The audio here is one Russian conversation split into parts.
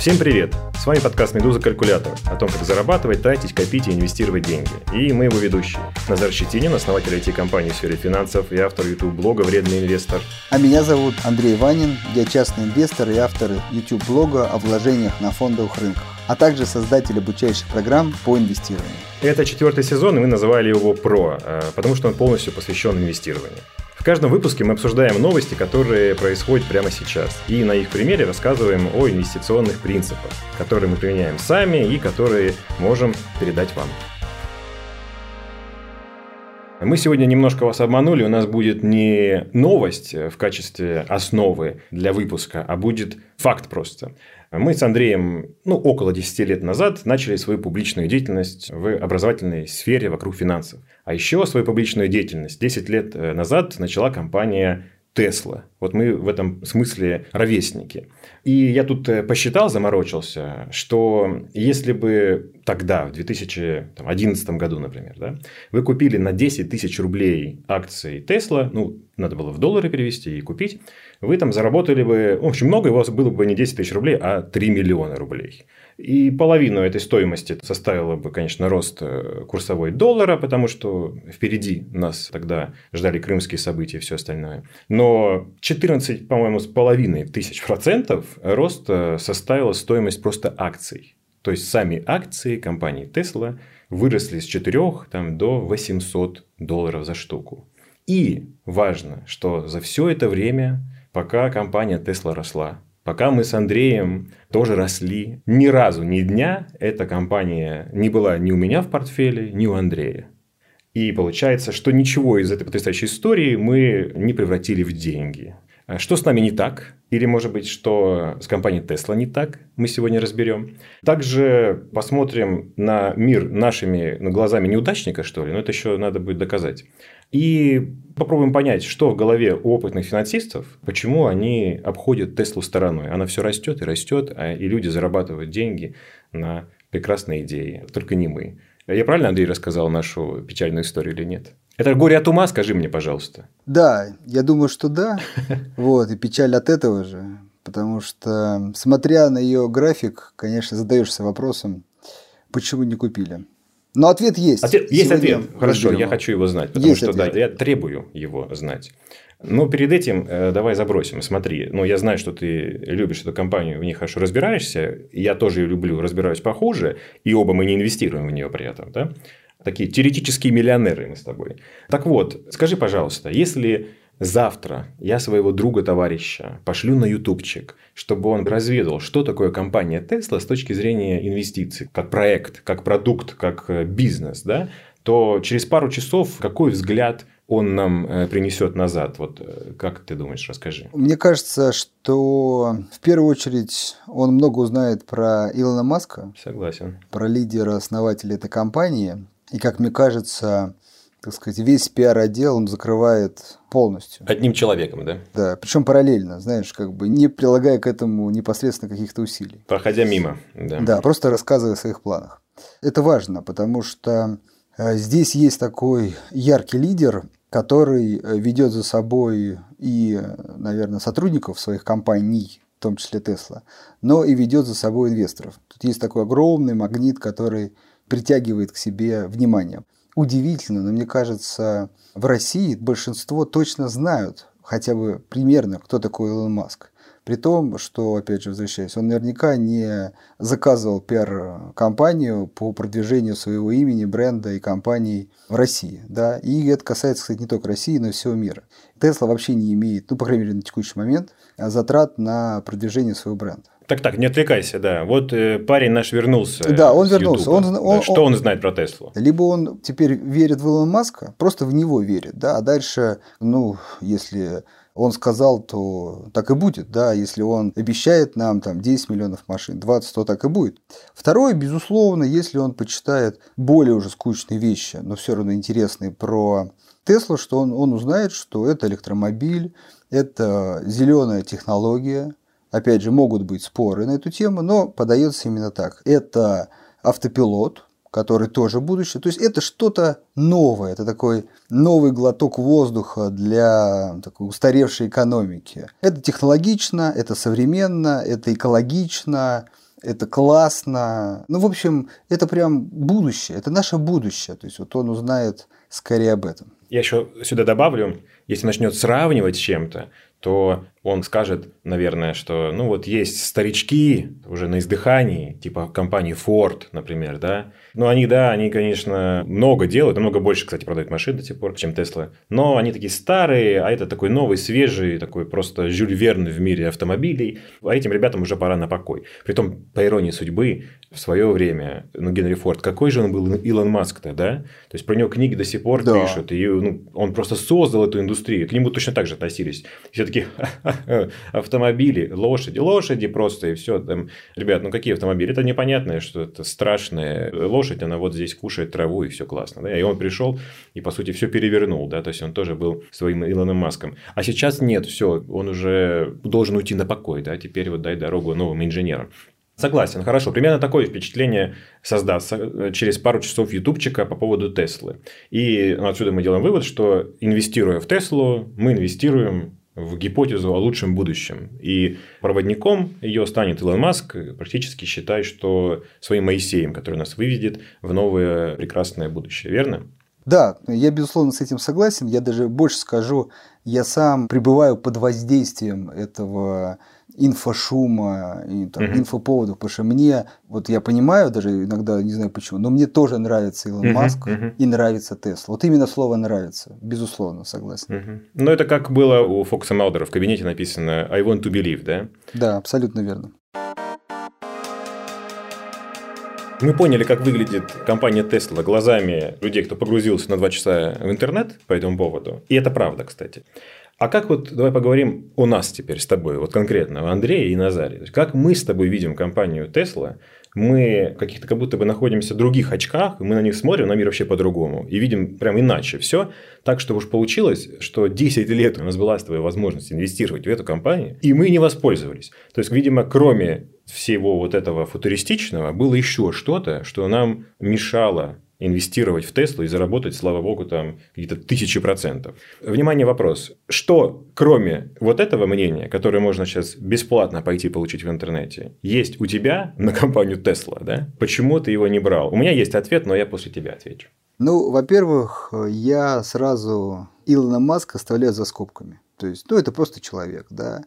Всем привет! С вами подкаст «Медуза Калькулятор» о том, как зарабатывать, тратить, копить и инвестировать деньги. И мы его ведущие. Назар Щетинин, основатель IT-компании в сфере финансов и автор YouTube-блога «Вредный инвестор». А меня зовут Андрей Ванин, я частный инвестор и автор YouTube-блога о вложениях на фондовых рынках а также создатель обучающих программ по инвестированию. Это четвертый сезон, и мы называли его «Про», э, потому что он полностью посвящен инвестированию. В каждом выпуске мы обсуждаем новости, которые происходят прямо сейчас, и на их примере рассказываем о инвестиционных принципах, которые мы применяем сами и которые можем передать вам. Мы сегодня немножко вас обманули. У нас будет не новость в качестве основы для выпуска, а будет факт просто. Мы с Андреем ну, около 10 лет назад начали свою публичную деятельность в образовательной сфере вокруг финансов. А еще свою публичную деятельность 10 лет э, назад начала компания Тесла. Вот мы в этом смысле ровесники. И я тут э, посчитал, заморочился, что если бы тогда, в 2011 году, например, да, вы купили на 10 тысяч рублей акции Тесла, ну, надо было в доллары перевести и купить, вы там заработали бы, в общем, много, у вас было бы не 10 тысяч рублей, а 3 миллиона рублей. И половину этой стоимости составило бы, конечно, рост э, курсовой доллара, потому что впереди нас тогда ждали крымские события и все остальное. Но 14, по-моему, с половиной тысяч процентов рост составила стоимость просто акций. То есть сами акции компании Tesla выросли с 4 там, до 800 долларов за штуку. И важно, что за все это время, пока компания Tesla росла, Пока мы с Андреем тоже росли, ни разу, ни дня эта компания не была ни у меня в портфеле, ни у Андрея. И получается, что ничего из этой потрясающей истории мы не превратили в деньги. А что с нами не так? Или, может быть, что с компанией Tesla не так? Мы сегодня разберем. Также посмотрим на мир нашими ну, глазами неудачника, что ли, но это еще надо будет доказать. И попробуем понять, что в голове у опытных финансистов, почему они обходят Теслу стороной. Она все растет и растет, а и люди зарабатывают деньги на прекрасные идеи. Только не мы. Я правильно, Андрей, рассказал нашу печальную историю или нет? Это горе от ума, скажи мне, пожалуйста. Да, я думаю, что да. Вот, и печаль от этого же. Потому что, смотря на ее график, конечно, задаешься вопросом, почему не купили. Но ответ есть. Ответ, есть ответ. Хорошо, я хочу его знать, потому есть что ответ. да, я требую его знать. Но перед этим э, давай забросим. Смотри, ну я знаю, что ты любишь эту компанию, в ней хорошо разбираешься. Я тоже ее люблю, разбираюсь похуже, и оба мы не инвестируем в нее при этом, да? Такие теоретические миллионеры мы с тобой. Так вот, скажи, пожалуйста, если завтра я своего друга, товарища пошлю на ютубчик, чтобы он разведал, что такое компания Tesla с точки зрения инвестиций, как проект, как продукт, как э, бизнес, да, то через пару часов какой взгляд он нам э, принесет назад? Вот э, как ты думаешь, расскажи. Мне кажется, что в первую очередь он много узнает про Илона Маска. Согласен. Про лидера, основателя этой компании. И, как мне кажется, так сказать, весь пиар-отдел он закрывает полностью. Одним человеком, да? Да, причем параллельно, знаешь, как бы не прилагая к этому непосредственно каких-то усилий. Проходя мимо, да. Да, просто рассказывая о своих планах. Это важно, потому что э, здесь есть такой яркий лидер, который э, ведет за собой и, наверное, сотрудников своих компаний, в том числе Тесла, но и ведет за собой инвесторов. Тут есть такой огромный магнит, который притягивает к себе внимание. Удивительно, но мне кажется, в России большинство точно знают хотя бы примерно, кто такой Илон Маск. При том, что, опять же, возвращаясь, он наверняка не заказывал пиар-компанию по продвижению своего имени, бренда и компаний в России. Да? И это касается, кстати, не только России, но и всего мира. Тесла вообще не имеет, ну, по крайней мере, на текущий момент, затрат на продвижение своего бренда. Так, так, не отвлекайся, да. Вот э, парень наш вернулся. Да, он вернулся. Он, он, да. Что он, он знает про Теслу? Либо он теперь верит в Илона Маска, просто в него верит, да, а дальше, ну, если он сказал, то так и будет, да, если он обещает нам там 10 миллионов машин, 20, то так и будет. Второе, безусловно, если он почитает более уже скучные вещи, но все равно интересные про Теслу, что он, он узнает, что это электромобиль, это зеленая технология, Опять же, могут быть споры на эту тему, но подается именно так. Это автопилот, который тоже будущее. То есть это что-то новое, это такой новый глоток воздуха для такой устаревшей экономики. Это технологично, это современно, это экологично, это классно. Ну, в общем, это прям будущее, это наше будущее. То есть вот он узнает скорее об этом. Я еще сюда добавлю, если начнет сравнивать с чем-то, то он скажет, наверное, что ну вот есть старички уже на издыхании, типа компании Ford, например, да. Ну, они, да, они, конечно, много делают, намного больше, кстати, продают машин до сих пор, чем Tesla. Но они такие старые, а это такой новый, свежий, такой просто Жюль Верн в мире автомобилей. А этим ребятам уже пора на покой. Притом, по иронии судьбы, в свое время, ну, Генри Форд, какой же он был Илон Маск-то, да? То есть, про него книги до сих пор да. пишут, и ну, он просто создал эту индустрию. К нему точно так же относились. Все таки автомобили, лошади, лошади просто, и все. Там, ребят, ну какие автомобили? Это непонятное, что это страшная лошадь, она вот здесь кушает траву, и все классно. Да? И он пришел и, по сути, все перевернул, да, то есть он тоже был своим Илоном Маском. А сейчас нет, все, он уже должен уйти на покой, да, теперь вот дай дорогу новым инженерам. Согласен, хорошо. Примерно такое впечатление создастся э, через пару часов ютубчика по поводу Теслы. И отсюда мы делаем вывод, что инвестируя в Теслу, мы инвестируем в гипотезу о лучшем будущем. И проводником ее станет Илон Маск, практически считая, что своим Моисеем, который нас выведет в новое прекрасное будущее. Верно? Да, я безусловно с этим согласен. Я даже больше скажу, я сам пребываю под воздействием этого инфошума и там, uh-huh. инфоповодов, потому что мне, вот я понимаю даже иногда, не знаю почему, но мне тоже нравится Илон uh-huh. Маск uh-huh. и нравится Тесла. Вот именно слово «нравится», безусловно, согласен. Uh-huh. Ну, это как было у Фокса Малдера в кабинете написано «I want to believe», да? Да, абсолютно верно. Мы поняли, как выглядит компания Tesla глазами людей, кто погрузился на два часа в интернет по этому поводу. И это правда, кстати. А как вот, давай поговорим о нас теперь с тобой, вот конкретно, о Андрее и Назаре. Как мы с тобой видим компанию Tesla, мы каких-то как будто бы находимся в других очках, мы на них смотрим, на мир вообще по-другому, и видим прям иначе все. Так, что уж получилось, что 10 лет у нас была тобой возможность инвестировать в эту компанию, и мы не воспользовались. То есть, видимо, кроме всего вот этого футуристичного, было еще что-то, что нам мешало инвестировать в Теслу и заработать, слава богу, там какие-то тысячи процентов. Внимание, вопрос. Что, кроме вот этого мнения, которое можно сейчас бесплатно пойти получить в интернете, есть у тебя на компанию Тесла, да? Почему ты его не брал? У меня есть ответ, но я после тебя отвечу. Ну, во-первых, я сразу Илона Маска оставляю за скобками. То есть, ну, это просто человек, да.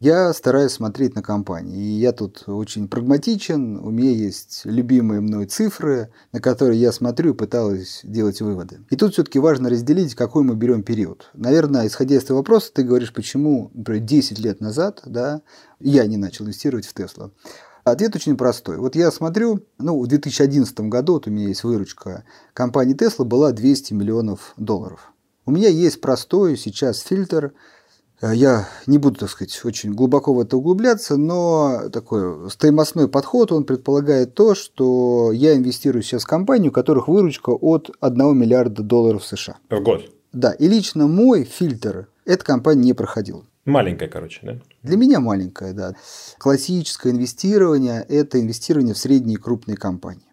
Я стараюсь смотреть на компании. И я тут очень прагматичен. У меня есть любимые мной цифры, на которые я смотрю и пытаюсь делать выводы. И тут все-таки важно разделить, какой мы берем период. Наверное, исходя из твоего вопроса, ты говоришь, почему, например, 10 лет назад да, я не начал инвестировать в Тесла. Ответ очень простой. Вот я смотрю, ну, в 2011 году, вот у меня есть выручка компании Tesla была 200 миллионов долларов. У меня есть простой сейчас фильтр я не буду, так сказать, очень глубоко в это углубляться, но такой стоимостной подход, он предполагает то, что я инвестирую сейчас в компанию, у которых выручка от 1 миллиарда долларов США. В год? Да, и лично мой фильтр эта компания не проходила. Маленькая, короче, да? Для меня маленькая, да. Классическое инвестирование – это инвестирование в средние и крупные компании.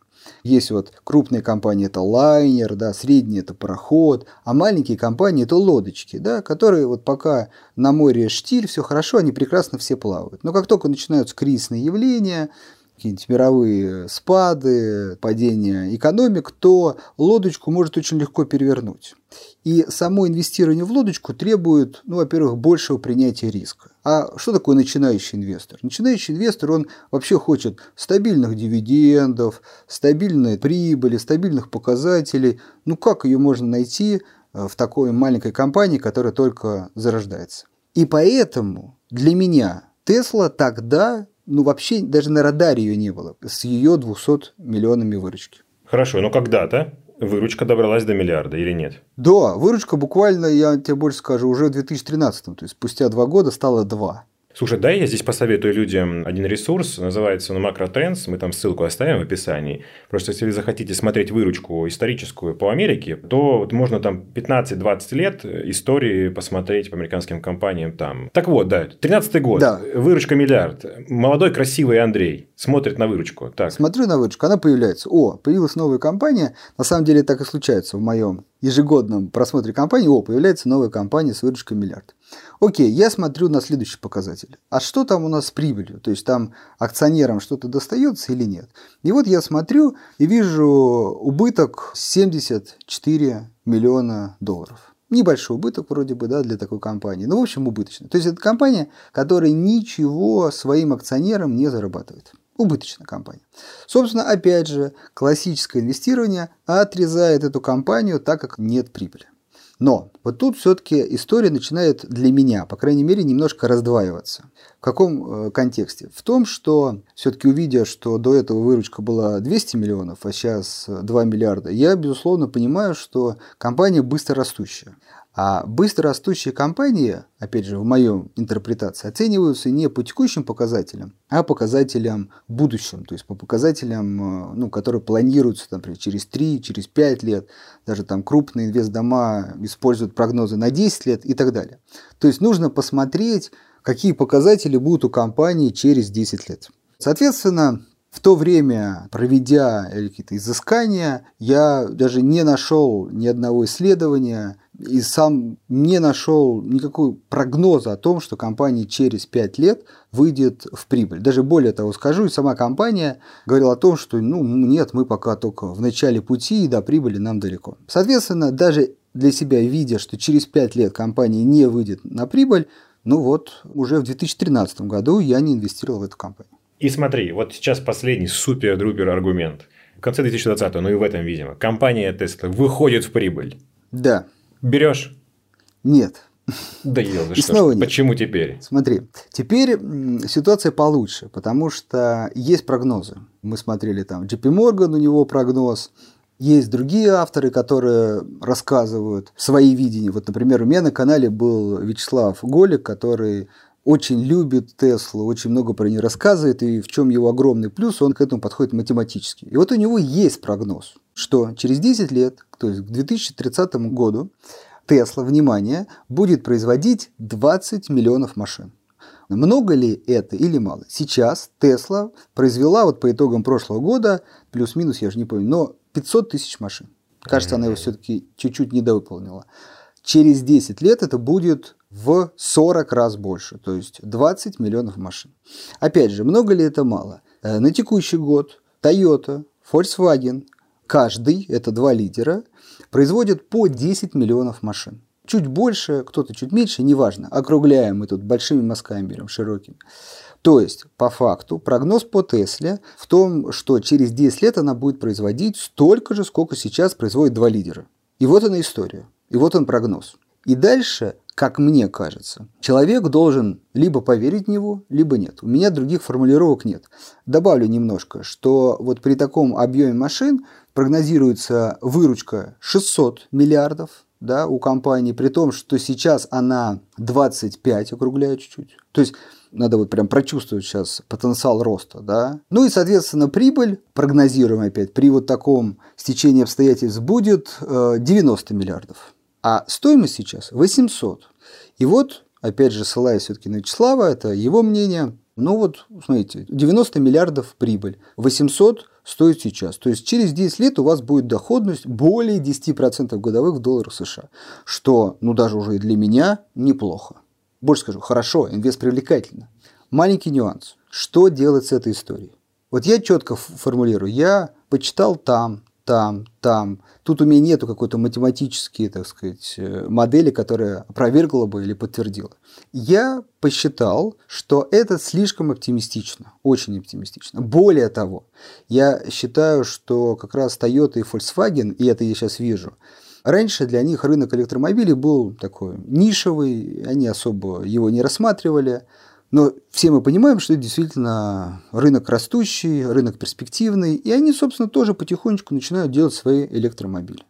Есть вот крупные компании это лайнер, да, средние это пароход, а маленькие компании это лодочки, да, которые вот пока на море штиль, все хорошо, они прекрасно все плавают. Но как только начинаются кризисные явления, какие-нибудь мировые спады, падение экономик, то лодочку может очень легко перевернуть. И само инвестирование в лодочку требует, ну, во-первых, большего принятия риска. А что такое начинающий инвестор? Начинающий инвестор, он вообще хочет стабильных дивидендов, стабильной прибыли, стабильных показателей. Ну, как ее можно найти э, в такой маленькой компании, которая только зарождается? И поэтому для меня Тесла тогда ну вообще даже на радаре ее не было с ее 200 миллионами выручки. Хорошо, но когда-то выручка добралась до миллиарда или нет? Да, выручка буквально, я тебе больше скажу, уже в 2013, то есть спустя два года стало 2. Слушай, дай я здесь посоветую людям один ресурс, называется он Macrotrends, мы там ссылку оставим в описании. Просто если вы захотите смотреть выручку историческую по Америке, то вот можно там 15-20 лет истории посмотреть по американским компаниям там. Так вот, да, 13 год, да. выручка миллиард. Молодой красивый Андрей смотрит на выручку. Так. Смотрю на выручку, она появляется. О, появилась новая компания. На самом деле так и случается в моем ежегодном просмотре компании. О, появляется новая компания с выручкой миллиард. Окей, я смотрю на следующий показатель. А что там у нас с прибылью? То есть там акционерам что-то достается или нет? И вот я смотрю и вижу убыток 74 миллиона долларов. Небольшой убыток вроде бы да, для такой компании. Ну, в общем, убыточный. То есть это компания, которая ничего своим акционерам не зарабатывает. Убыточная компания. Собственно, опять же, классическое инвестирование отрезает эту компанию, так как нет прибыли. Но вот тут все-таки история начинает для меня, по крайней мере, немножко раздваиваться. В каком э, контексте? В том, что все-таки увидя, что до этого выручка была 200 миллионов, а сейчас 2 миллиарда, я, безусловно, понимаю, что компания быстро растущая. А быстро растущие компании, опять же, в моей интерпретации, оцениваются не по текущим показателям, а показателям будущим, то есть по показателям, э, ну, которые планируются, например, через 3, через 5 лет, даже там крупные инвестдома используют прогнозы на 10 лет и так далее. То есть нужно посмотреть, какие показатели будут у компании через 10 лет. Соответственно, в то время, проведя какие-то изыскания, я даже не нашел ни одного исследования и сам не нашел никакого прогноза о том, что компания через 5 лет выйдет в прибыль. Даже более того скажу, и сама компания говорила о том, что ну, нет, мы пока только в начале пути, и до прибыли нам далеко. Соответственно, даже для себя, видя, что через 5 лет компания не выйдет на прибыль, ну вот, уже в 2013 году я не инвестировал в эту компанию. И смотри, вот сейчас последний супер-друпер аргумент. В конце 2020, ну и в этом, видимо, компания Tesla выходит в прибыль. Да. Берешь? Нет. Да ел, и что снова нет. Почему теперь? Смотри, теперь ситуация получше, потому что есть прогнозы. Мы смотрели там JP Morgan, у него прогноз, есть другие авторы, которые рассказывают свои видения. Вот, например, у меня на канале был Вячеслав Голик, который очень любит Теслу, очень много про нее рассказывает, и в чем его огромный плюс, он к этому подходит математически. И вот у него есть прогноз, что через 10 лет, то есть к 2030 году, Тесла, внимание, будет производить 20 миллионов машин. Много ли это или мало? Сейчас Тесла произвела вот по итогам прошлого года, плюс-минус, я же не помню, но 500 тысяч машин. Кажется, она его все-таки чуть-чуть недовыполнила. Через 10 лет это будет в 40 раз больше, то есть 20 миллионов машин. Опять же, много ли это мало? Э, на текущий год Toyota, Volkswagen, каждый, это два лидера, производят по 10 миллионов машин. Чуть больше, кто-то чуть меньше, неважно. Округляем мы тут большими мазками берем, широкими. То есть, по факту, прогноз по Тесле в том, что через 10 лет она будет производить столько же, сколько сейчас производит два лидера. И вот она история. И вот он прогноз. И дальше как мне кажется. Человек должен либо поверить в него, либо нет. У меня других формулировок нет. Добавлю немножко, что вот при таком объеме машин прогнозируется выручка 600 миллиардов да, у компании, при том, что сейчас она 25, округляю чуть-чуть. То есть надо вот прям прочувствовать сейчас потенциал роста, да. Ну и, соответственно, прибыль, прогнозируем опять, при вот таком стечении обстоятельств будет 90 э, миллиардов а стоимость сейчас 800. И вот, опять же, ссылаясь все-таки на Вячеслава, это его мнение, ну вот, смотрите, 90 миллиардов прибыль, 800 стоит сейчас. То есть через 10 лет у вас будет доходность более 10% годовых в долларах США, что, ну даже уже и для меня неплохо. Больше скажу, хорошо, инвест привлекательно. Маленький нюанс. Что делать с этой историей? Вот я четко формулирую. Я почитал там, там, там. Тут у меня нету какой-то математической, так сказать, э, модели, которая опровергла бы или подтвердила. Я посчитал, что это слишком оптимистично, очень оптимистично. Более того, я считаю, что как раз Toyota и Volkswagen, и это я сейчас вижу, Раньше для них рынок электромобилей был такой нишевый, они особо его не рассматривали. Но все мы понимаем, что это действительно рынок растущий, рынок перспективный, и они, собственно, тоже потихонечку начинают делать свои электромобили.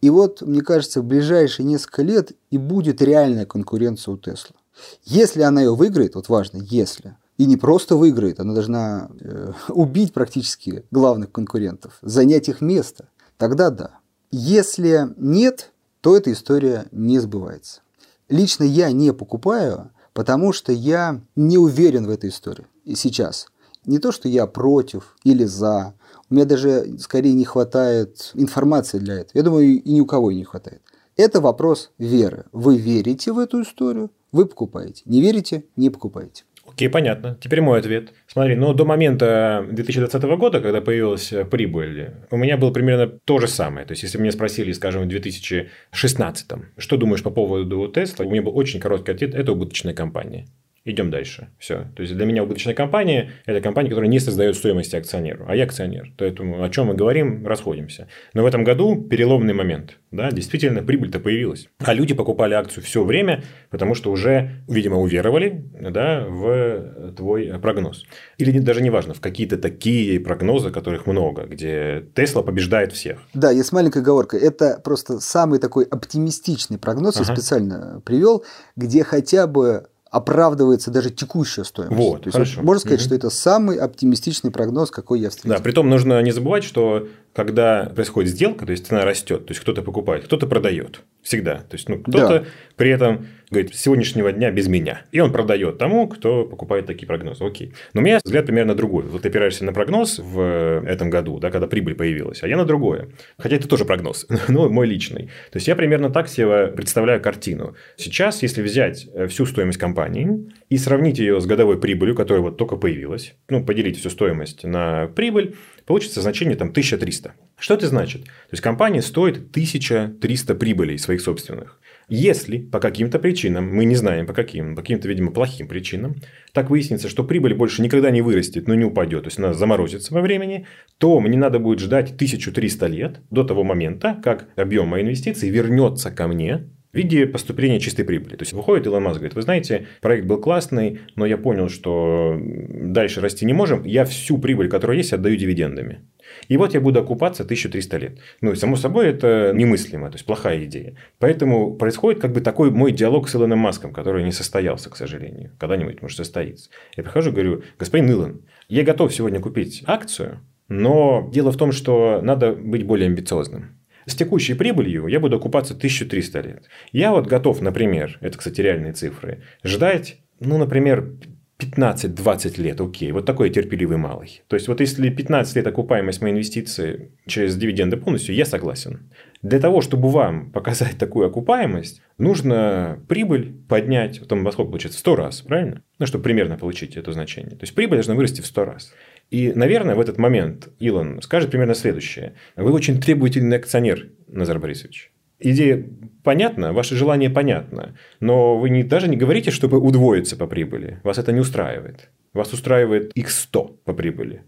И вот, мне кажется, в ближайшие несколько лет и будет реальная конкуренция у Тесла. Если она ее выиграет, вот важно, если, и не просто выиграет, она должна э, убить практически главных конкурентов, занять их место, тогда да. Если нет, то эта история не сбывается. Лично я не покупаю потому что я не уверен в этой истории и сейчас. Не то, что я против или за. У меня даже скорее не хватает информации для этого. Я думаю, и ни у кого не хватает. Это вопрос веры. Вы верите в эту историю, вы покупаете. Не верите, не покупаете. Окей, понятно. Теперь мой ответ. Смотри, ну до момента 2020 года, когда появилась прибыль, у меня было примерно то же самое. То есть, если меня спросили, скажем, в 2016, что думаешь по поводу Tesla, у меня был очень короткий ответ – это убыточная компания. Идем дальше. Все. То есть для меня убыточная компания – это компания, которая не создает стоимости акционеру. А я акционер. Поэтому о чем мы говорим, расходимся. Но в этом году переломный момент. Да, действительно, прибыль-то появилась. А люди покупали акцию все время, потому что уже, видимо, уверовали да, в твой прогноз. Или даже не важно, в какие-то такие прогнозы, которых много, где Тесла побеждает всех. Да, есть маленькая оговорка. Это просто самый такой оптимистичный прогноз, ага. я специально привел, где хотя бы оправдывается даже текущая стоимость. Вот, То есть, хорошо. можно сказать, угу. что это самый оптимистичный прогноз, какой я встретил. Да, при том нужно не забывать, что когда происходит сделка, то есть цена растет, то есть кто-то покупает, кто-то продает. Всегда. То есть, ну, кто-то да. при этом говорит, с сегодняшнего дня без меня. И он продает тому, кто покупает такие прогнозы. Окей. Но у меня взгляд примерно другой. Вот ты опираешься на прогноз в этом году, да, когда прибыль появилась, а я на другое. Хотя это тоже прогноз, но мой личный. То есть, я примерно так себе представляю картину. Сейчас, если взять э, всю стоимость компании и сравнить ее с годовой прибылью, которая вот только появилась, ну, поделить всю стоимость на прибыль, получится значение там 1300. Что это значит? То есть компания стоит 1300 прибылей своих собственных. Если по каким-то причинам, мы не знаем по каким, по каким-то, видимо, плохим причинам, так выяснится, что прибыль больше никогда не вырастет, но не упадет, то есть она заморозится во времени, то мне надо будет ждать 1300 лет до того момента, как объем моей инвестиций вернется ко мне в виде поступления чистой прибыли. То есть выходит Илон Маск, говорит, вы знаете, проект был классный, но я понял, что дальше расти не можем, я всю прибыль, которая есть, отдаю дивидендами. И вот я буду окупаться 1300 лет. Ну, и само собой, это немыслимо, то есть плохая идея. Поэтому происходит как бы такой мой диалог с Илоном Маском, который не состоялся, к сожалению. Когда-нибудь, может, состоится. Я прихожу и говорю, господин Илон, я готов сегодня купить акцию, но дело в том, что надо быть более амбициозным. С текущей прибылью я буду окупаться 1300 лет. Я вот готов, например, это, кстати, реальные цифры, ждать, ну, например, 15-20 лет, окей, вот такой терпеливый малый. То есть, вот если 15 лет окупаемость моей инвестиции через дивиденды полностью, я согласен. Для того, чтобы вам показать такую окупаемость, нужно прибыль поднять, там во сколько получится, в 100 раз, правильно? Ну, чтобы примерно получить это значение. То есть, прибыль должна вырасти в 100 раз. И, наверное, в этот момент Илон скажет примерно следующее. Вы очень требовательный акционер, Назар Борисович. Идея понятна, ваше желание понятно, но вы не, даже не говорите, чтобы удвоиться по прибыли. Вас это не устраивает. Вас устраивает x100 по прибыли.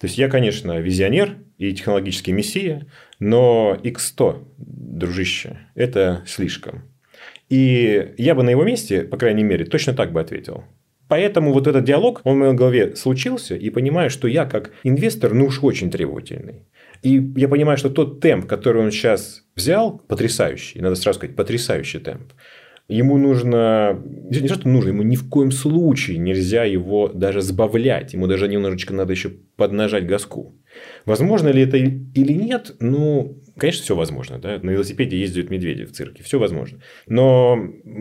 То есть, я, конечно, визионер и технологический мессия, но x100, дружище, это слишком. И я бы на его месте, по крайней мере, точно так бы ответил. Поэтому вот этот диалог, он в моей голове случился, и понимаю, что я как инвестор, ну уж очень требовательный. И я понимаю, что тот темп, который он сейчас взял, потрясающий, надо сразу сказать, потрясающий темп, ему нужно, не то, что нужно, ему ни в коем случае нельзя его даже сбавлять, ему даже немножечко надо еще поднажать газку. Возможно ли это или нет? Ну, конечно, все возможно. Да? На велосипеде ездят медведи в цирке, все возможно. Но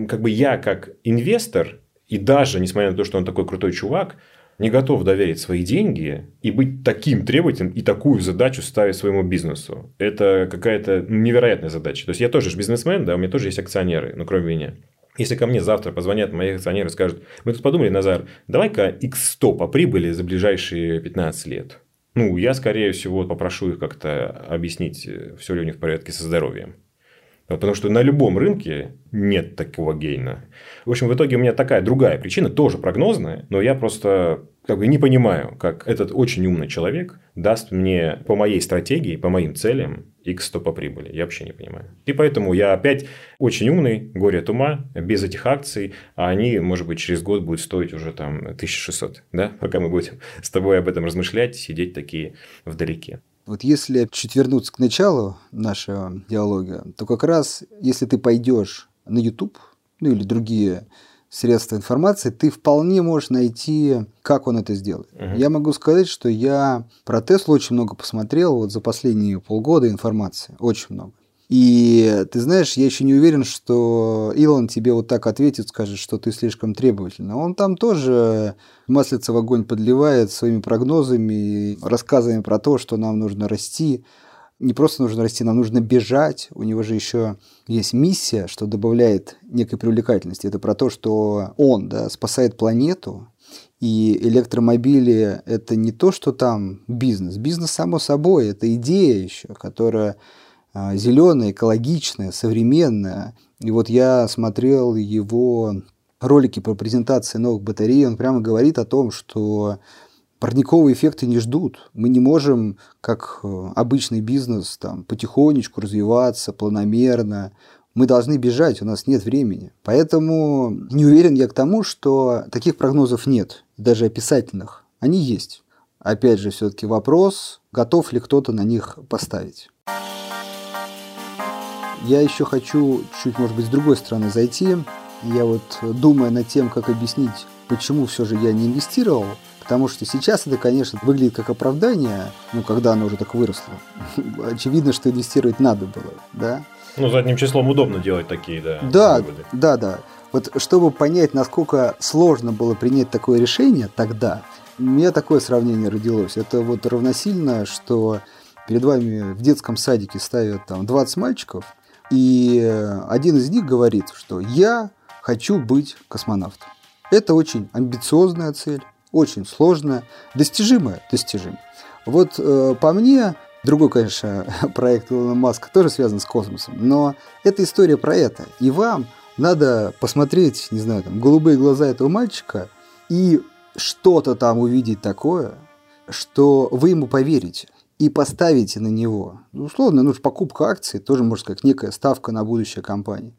как бы я как инвестор, и даже, несмотря на то, что он такой крутой чувак, не готов доверить свои деньги и быть таким требовательным и такую задачу ставить своему бизнесу. Это какая-то невероятная задача. То есть, я тоже же бизнесмен, да, у меня тоже есть акционеры, но кроме меня. Если ко мне завтра позвонят мои акционеры и скажут, мы тут подумали, Назар, давай-ка x100 по прибыли за ближайшие 15 лет. Ну, я, скорее всего, попрошу их как-то объяснить, все ли у них в порядке со здоровьем. Потому что на любом рынке нет такого гейна. В общем, в итоге у меня такая другая причина, тоже прогнозная, но я просто как бы не понимаю, как этот очень умный человек даст мне по моей стратегии, по моим целям x100 по прибыли. Я вообще не понимаю. И поэтому я опять очень умный, горе от ума, без этих акций, а они, может быть, через год будут стоить уже там 1600, да? Пока мы будем с тобой об этом размышлять, сидеть такие вдалеке. Вот если чуть вернуться к началу нашего диалога, то как раз если ты пойдешь на YouTube, ну или другие средства информации, ты вполне можешь найти, как он это сделает. Uh-huh. Я могу сказать, что я про Теслу очень много посмотрел вот за последние полгода информации, очень много. И ты знаешь, я еще не уверен, что Илон тебе вот так ответит, скажет, что ты слишком требовательный. Он там тоже маслица в огонь подливает своими прогнозами, рассказами про то, что нам нужно расти. не просто нужно расти, нам нужно бежать. У него же еще есть миссия, что добавляет некой привлекательности. Это про то, что он да, спасает планету, и электромобили – это не то, что там бизнес. Бизнес, само собой, это идея еще, которая а, зеленая, экологичная, современная. И вот я смотрел его ролики по презентации новых батарей, он прямо говорит о том, что парниковые эффекты не ждут. Мы не можем, как э, обычный бизнес, там, потихонечку развиваться, планомерно. Мы должны бежать, у нас нет времени. Поэтому не уверен я к тому, что таких прогнозов нет, даже описательных. Они есть. Опять же, все-таки вопрос, готов ли кто-то на них поставить. Я еще хочу чуть, может быть, с другой стороны зайти. Я вот думаю над тем, как объяснить, почему все же я не инвестировал, Потому что сейчас это, конечно, выглядит как оправдание, ну, когда оно уже так выросло. Очевидно, что инвестировать надо было, да. Ну, задним числом удобно делать такие, да. Да, выводы. да, да. Вот чтобы понять, насколько сложно было принять такое решение тогда, у меня такое сравнение родилось. Это вот равносильно, что перед вами в детском садике ставят там 20 мальчиков, и один из них говорит, что я хочу быть космонавтом. Это очень амбициозная цель, очень сложная, достижимая, достижимая. Вот э, по мне, другой, конечно, проект Илона Маска тоже связан с космосом, но это история про это. И вам надо посмотреть, не знаю, там, голубые глаза этого мальчика и что-то там увидеть такое, что вы ему поверите и поставите на него. Ну, условно, ну, покупка акций тоже, можно сказать, некая ставка на будущее компании.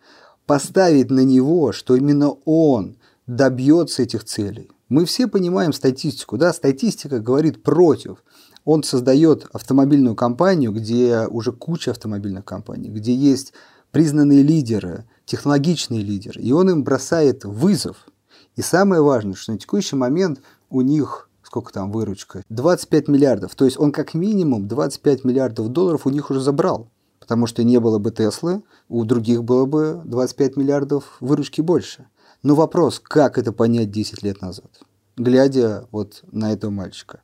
Поставить на него, что именно он добьется этих целей. Мы все понимаем статистику, да, статистика говорит против. Он создает автомобильную компанию, где уже куча автомобильных компаний, где есть признанные лидеры, технологичные лидеры, и он им бросает вызов. И самое важное, что на текущий момент у них сколько там выручка? 25 миллиардов. То есть он как минимум 25 миллиардов долларов у них уже забрал. Потому что не было бы Теслы, у других было бы 25 миллиардов выручки больше. Но вопрос, как это понять 10 лет назад, глядя вот на этого мальчика?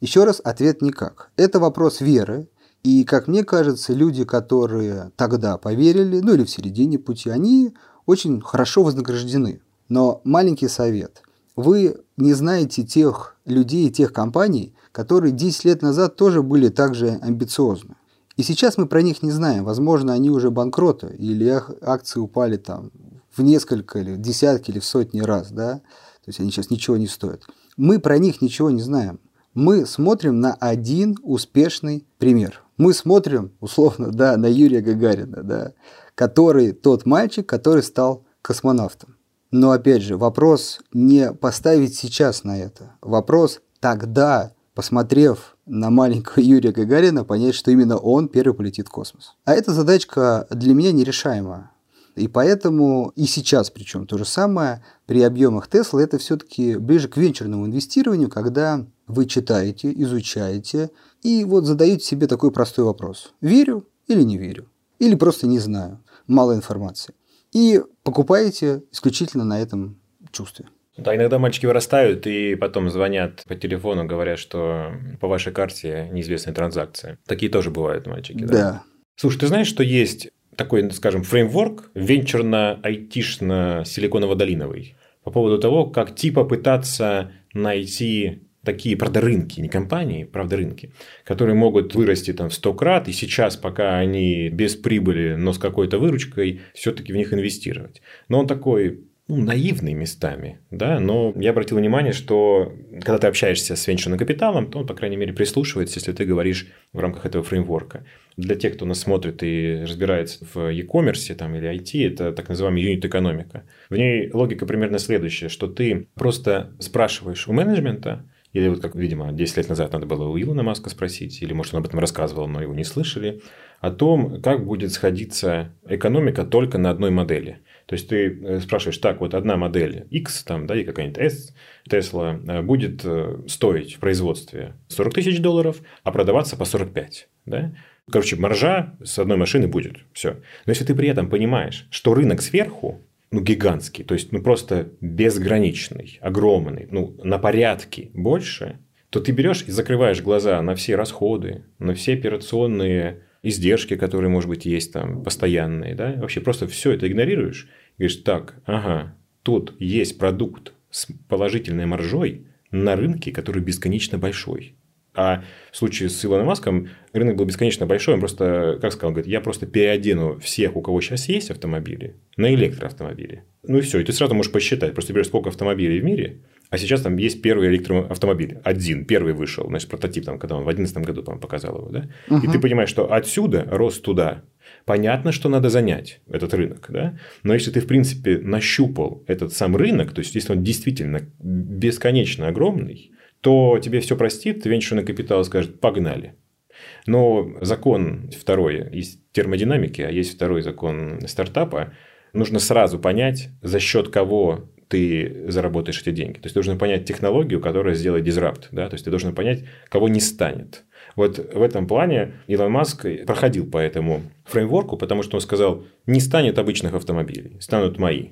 Еще раз, ответ никак. Это вопрос веры, и, как мне кажется, люди, которые тогда поверили, ну или в середине пути, они очень хорошо вознаграждены. Но маленький совет. Вы не знаете тех людей и тех компаний, которые 10 лет назад тоже были так же амбициозны. И сейчас мы про них не знаем. Возможно, они уже банкроты, или акции упали там в несколько или в десятки или в сотни раз, да, то есть они сейчас ничего не стоят. Мы про них ничего не знаем. Мы смотрим на один успешный пример. Мы смотрим, условно, да, на Юрия Гагарина, да, который тот мальчик, который стал космонавтом. Но опять же, вопрос не поставить сейчас на это. Вопрос тогда, посмотрев на маленького Юрия Гагарина, понять, что именно он первый полетит в космос. А эта задачка для меня нерешаемая. И поэтому и сейчас, причем то же самое, при объемах Тесла это все-таки ближе к венчурному инвестированию, когда вы читаете, изучаете и вот задаете себе такой простой вопрос. Верю или не верю? Или просто не знаю, мало информации. И покупаете исключительно на этом чувстве. Да, иногда мальчики вырастают и потом звонят по телефону, говорят, что по вашей карте неизвестная транзакция. Такие тоже бывают мальчики, да? Да. Слушай, ты знаешь, что есть такой, скажем, фреймворк венчурно-айтишно-силиконово-долиновый по поводу того, как типа пытаться найти такие, правда, рынки, не компании, правда, рынки, которые могут вырасти там в 100 крат, и сейчас, пока они без прибыли, но с какой-то выручкой, все-таки в них инвестировать. Но он такой ну, наивный местами, да, но я обратил внимание, что когда ты общаешься с венчурным капиталом, то он, по крайней мере, прислушивается, если ты говоришь в рамках этого фреймворка. Для тех, кто нас смотрит и разбирается в e-commerce там, или IT, это так называемая юнит-экономика. В ней логика примерно следующая, что ты просто спрашиваешь у менеджмента, или вот как, видимо, 10 лет назад надо было у Илона Маска спросить, или, может, он об этом рассказывал, но его не слышали, о том, как будет сходиться экономика только на одной модели – то есть ты э, спрашиваешь, так, вот одна модель X там, да, и какая-нибудь S, Tesla, э, будет э, стоить в производстве 40 тысяч долларов, а продаваться по 45. Да? Короче, маржа с одной машины будет. Все. Но если ты при этом понимаешь, что рынок сверху, ну, гигантский, то есть, ну, просто безграничный, огромный, ну, на порядке больше, то ты берешь и закрываешь глаза на все расходы, на все операционные издержки, которые, может быть, есть там постоянные, да, вообще просто все это игнорируешь, говоришь, так, ага, тут есть продукт с положительной маржой на рынке, который бесконечно большой. А в случае с Илоном Маском рынок был бесконечно большой. Он просто, как сказал, говорит, я просто переодену всех, у кого сейчас есть автомобили, на электроавтомобили. Ну и все. И ты сразу можешь посчитать. Просто берешь, сколько автомобилей в мире, а сейчас там есть первый электроавтомобиль. Один, первый вышел, значит, прототип, там, когда он в 2011 году там, показал его. Да? Угу. И ты понимаешь, что отсюда рост туда. Понятно, что надо занять этот рынок. Да? Но если ты, в принципе, нащупал этот сам рынок, то есть, если он действительно бесконечно огромный, то тебе все простит, венчурный капитал скажет «погнали». Но закон второй из термодинамики, а есть второй закон стартапа, нужно сразу понять, за счет кого ты заработаешь эти деньги. То есть, ты должен понять технологию, которая сделает дизрапт. Да? То есть, ты должен понять, кого не станет. Вот в этом плане Илон Маск проходил по этому фреймворку, потому что он сказал, не станет обычных автомобилей, станут мои.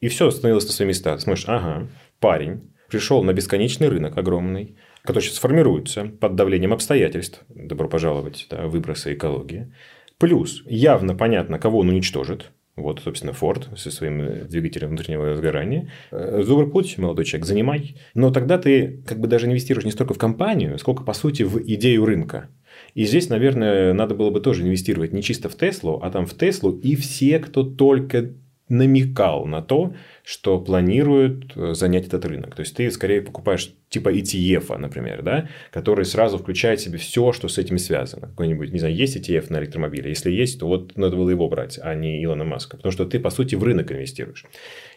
И все становилось на свои места. смотришь, ага, парень пришел на бесконечный рынок огромный, который сейчас формируется под давлением обстоятельств, добро пожаловать, да, выбросы экологии. Плюс явно понятно, кого он уничтожит, вот, собственно, Форд со своим двигателем внутреннего сгорания. Добрый путь, молодой человек, занимай. Но тогда ты как бы даже инвестируешь не столько в компанию, сколько, по сути, в идею рынка. И здесь, наверное, надо было бы тоже инвестировать не чисто в Теслу, а там в Теслу и все, кто только намекал на то, что планируют э, занять этот рынок. То есть, ты скорее покупаешь типа ETF, например, да, который сразу включает в себе все, что с этим связано. Какой-нибудь, не знаю, есть ETF на электромобиле? Если есть, то вот надо было его брать, а не Илона Маска. Потому что ты, по сути, в рынок инвестируешь.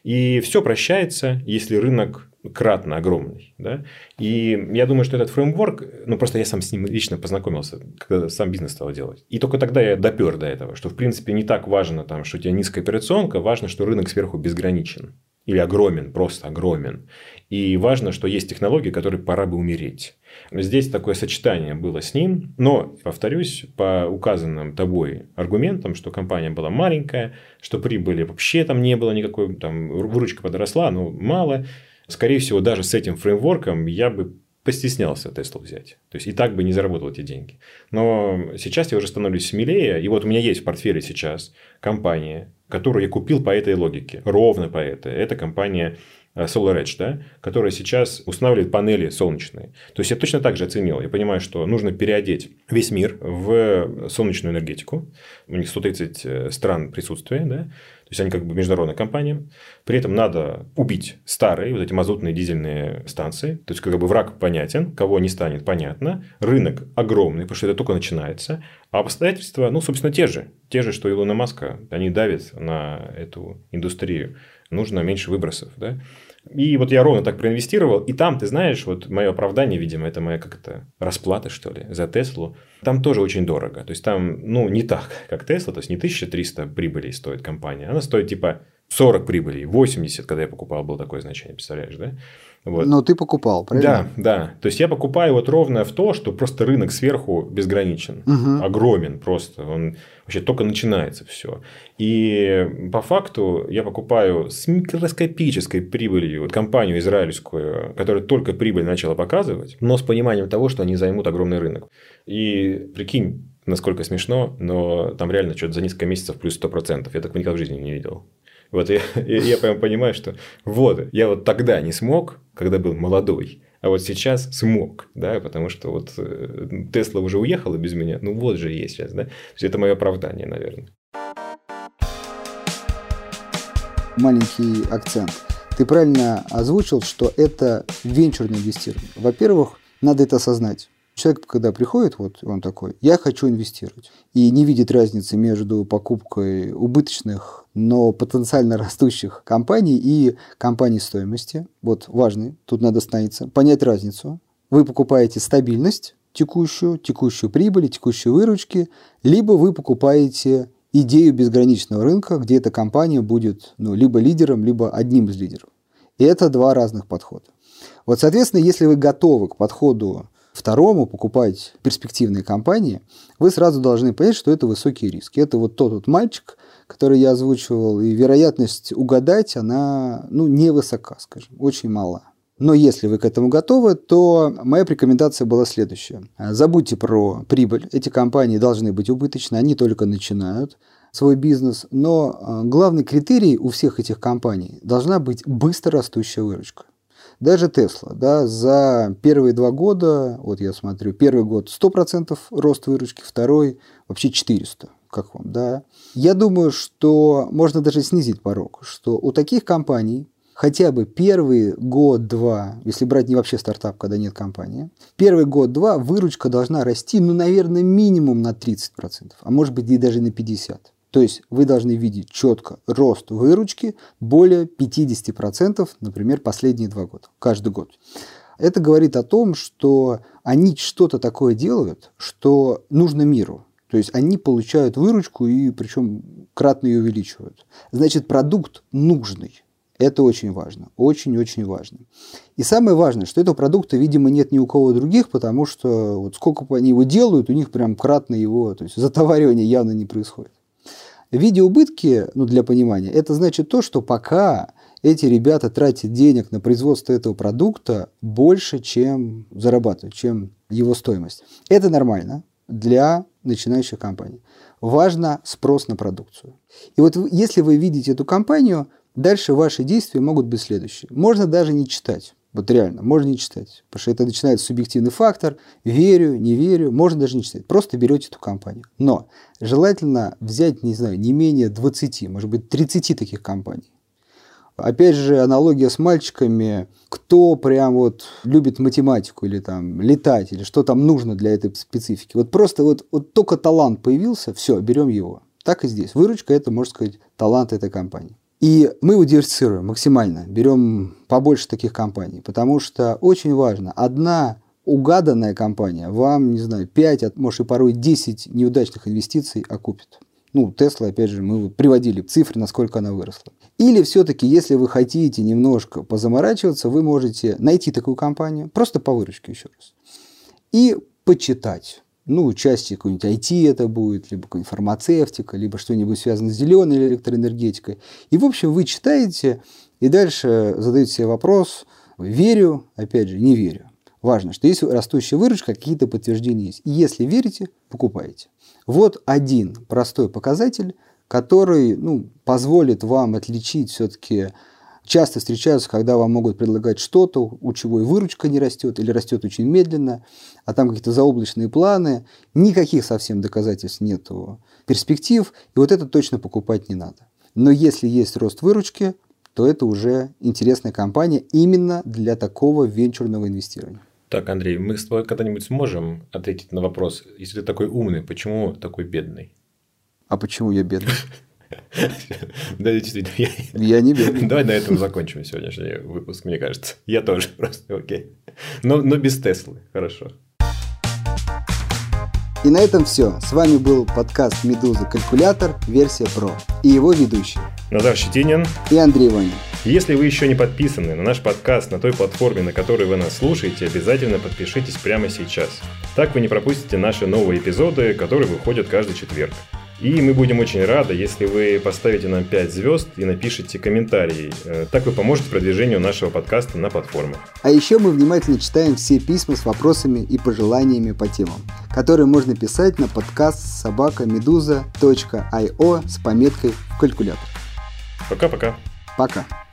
И все прощается, если рынок кратно огромный. Да? И я думаю, что этот фреймворк, ну просто я сам с ним лично познакомился, когда сам бизнес стал делать. И только тогда я допер до этого, что в принципе не так важно, там, что у тебя низкая операционка, важно, что рынок сверху безграничен. Или огромен, просто огромен. И важно, что есть технологии, которые пора бы умереть. Здесь такое сочетание было с ним, но, повторюсь, по указанным тобой аргументам, что компания была маленькая, что прибыли вообще там не было никакой, там выручка подросла, но мало. Скорее всего, даже с этим фреймворком я бы постеснялся Теслу взять. То есть, и так бы не заработал эти деньги. Но сейчас я уже становлюсь смелее. И вот у меня есть в портфеле сейчас компания, которую я купил по этой логике. Ровно по этой. Это компания Э, SolarEdge, да, которая сейчас устанавливает панели солнечные. То есть я точно так же оценил. Я понимаю, что нужно переодеть весь мир в солнечную энергетику. У них 130 э, стран присутствия, да. То есть они как бы международная компания. При этом надо убить старые вот эти мазутные дизельные станции. То есть как бы враг понятен, кого не станет понятно. Рынок огромный, потому что это только начинается. А обстоятельства, ну, собственно, те же. Те же, что Илона Маска. Они давят на эту индустрию нужно меньше выбросов, да. И вот я ровно так проинвестировал, и там, ты знаешь, вот мое оправдание, видимо, это моя как то расплата, что ли, за Теслу, там тоже очень дорого. То есть, там, ну, не так, как Тесла, то есть, не 1300 прибылей стоит компания, она стоит типа 40 прибылей, 80, когда я покупал, было такое значение, представляешь, да? Вот. Но ты покупал, правильно? Да, да. То есть я покупаю вот ровно в то, что просто рынок сверху безграничен, угу. огромен просто. Он вообще только начинается все. И по факту я покупаю с микроскопической прибылью вот компанию израильскую, которая только прибыль начала показывать, но с пониманием того, что они займут огромный рынок. И прикинь, насколько смешно, но там реально что-то за несколько месяцев плюс 100%. Я так никогда в жизни не видел. Вот я, я, я прям понимаю, что вот, я вот тогда не смог, когда был молодой, а вот сейчас смог, да, потому что вот э, Тесла уже уехала без меня, ну вот же есть сейчас, да. То есть это мое оправдание, наверное. Маленький акцент. Ты правильно озвучил, что это венчурное инвестирование. Во-первых, надо это осознать. Человек, когда приходит, вот он такой, я хочу инвестировать. И не видит разницы между покупкой убыточных, но потенциально растущих компаний и компаний стоимости. Вот важный, тут надо остановиться, понять разницу. Вы покупаете стабильность текущую, текущую прибыль, текущие выручки, либо вы покупаете идею безграничного рынка, где эта компания будет ну, либо лидером, либо одним из лидеров. И это два разных подхода. Вот, соответственно, если вы готовы к подходу второму покупать перспективные компании, вы сразу должны понять, что это высокие риски. Это вот тот вот мальчик, который я озвучивал, и вероятность угадать, она ну, невысока, скажем, очень мала. Но если вы к этому готовы, то моя рекомендация была следующая. Забудьте про прибыль. Эти компании должны быть убыточны, они только начинают свой бизнес. Но а, главный критерий у всех этих компаний должна быть быстро растущая выручка. Даже Tesla, да, за первые два года, вот я смотрю, первый год 100% рост выручки, второй вообще 400 как вам, да. Я думаю, что можно даже снизить порог, что у таких компаний хотя бы первый год-два, если брать не вообще стартап, когда нет компании, первый год-два выручка должна расти, ну, наверное, минимум на 30%, а может быть и даже на 50%. То есть вы должны видеть четко рост выручки более 50%, например, последние два года, каждый год. Это говорит о том, что они что-то такое делают, что нужно миру. То есть они получают выручку и причем кратно ее увеличивают. Значит, продукт нужный. Это очень важно, очень-очень важно. И самое важное, что этого продукта, видимо, нет ни у кого других, потому что вот сколько они его делают, у них прям кратно его, то есть затоваривание явно не происходит. Видеоубытки, ну, для понимания, это значит то, что пока эти ребята тратят денег на производство этого продукта больше, чем зарабатывают, чем его стоимость. Это нормально для начинающих компаний. Важно спрос на продукцию. И вот если вы видите эту компанию, Дальше ваши действия могут быть следующие. Можно даже не читать. Вот реально, можно не читать. Потому что это начинается субъективный фактор. Верю, не верю. Можно даже не читать. Просто берете эту компанию. Но желательно взять, не знаю, не менее 20, может быть, 30 таких компаний. Опять же, аналогия с мальчиками. Кто прям вот любит математику или там летать, или что там нужно для этой специфики. Вот просто вот, вот только талант появился, все, берем его. Так и здесь. Выручка – это, можно сказать, талант этой компании. И мы его диверсифицируем максимально, берем побольше таких компаний, потому что очень важно, одна угаданная компания вам, не знаю, 5, а может и порой 10 неудачных инвестиций окупит. Ну, Тесла, опять же, мы приводили цифры, насколько она выросла. Или все-таки, если вы хотите немножко позаморачиваться, вы можете найти такую компанию, просто по выручке еще раз, и почитать ну, части какой-нибудь IT это будет, либо какой-нибудь фармацевтика, либо что-нибудь связанное с зеленой электроэнергетикой. И, в общем, вы читаете и дальше задаете себе вопрос, верю, опять же, не верю. Важно, что есть растущая выручка, какие-то подтверждения есть. И если верите, покупаете. Вот один простой показатель, который ну, позволит вам отличить все-таки часто встречаются, когда вам могут предлагать что-то, у чего и выручка не растет, или растет очень медленно, а там какие-то заоблачные планы, никаких совсем доказательств нету перспектив, и вот это точно покупать не надо. Но если есть рост выручки, то это уже интересная компания именно для такого венчурного инвестирования. Так, Андрей, мы с тобой когда-нибудь сможем ответить на вопрос, если ты такой умный, почему такой бедный? А почему я бедный? Да, действительно. Я, я не бедный. Давай на этом закончим сегодняшний выпуск, мне кажется. Я тоже просто, окей. Но, но без Теслы, хорошо. И на этом все. С вами был подкаст «Медуза. Калькулятор. Версия Про» и его ведущие Назар Щетинин и Андрей Ванин. Если вы еще не подписаны на наш подкаст на той платформе, на которой вы нас слушаете, обязательно подпишитесь прямо сейчас. Так вы не пропустите наши новые эпизоды, которые выходят каждый четверг. И мы будем очень рады, если вы поставите нам 5 звезд и напишите комментарии. Э, так вы поможете продвижению нашего подкаста на платформах. А еще мы внимательно читаем все письма с вопросами и пожеланиями по темам, которые можно писать на подкаст собакамедуза.io с пометкой в калькулятор. Пока-пока. Пока. -пока. Пока.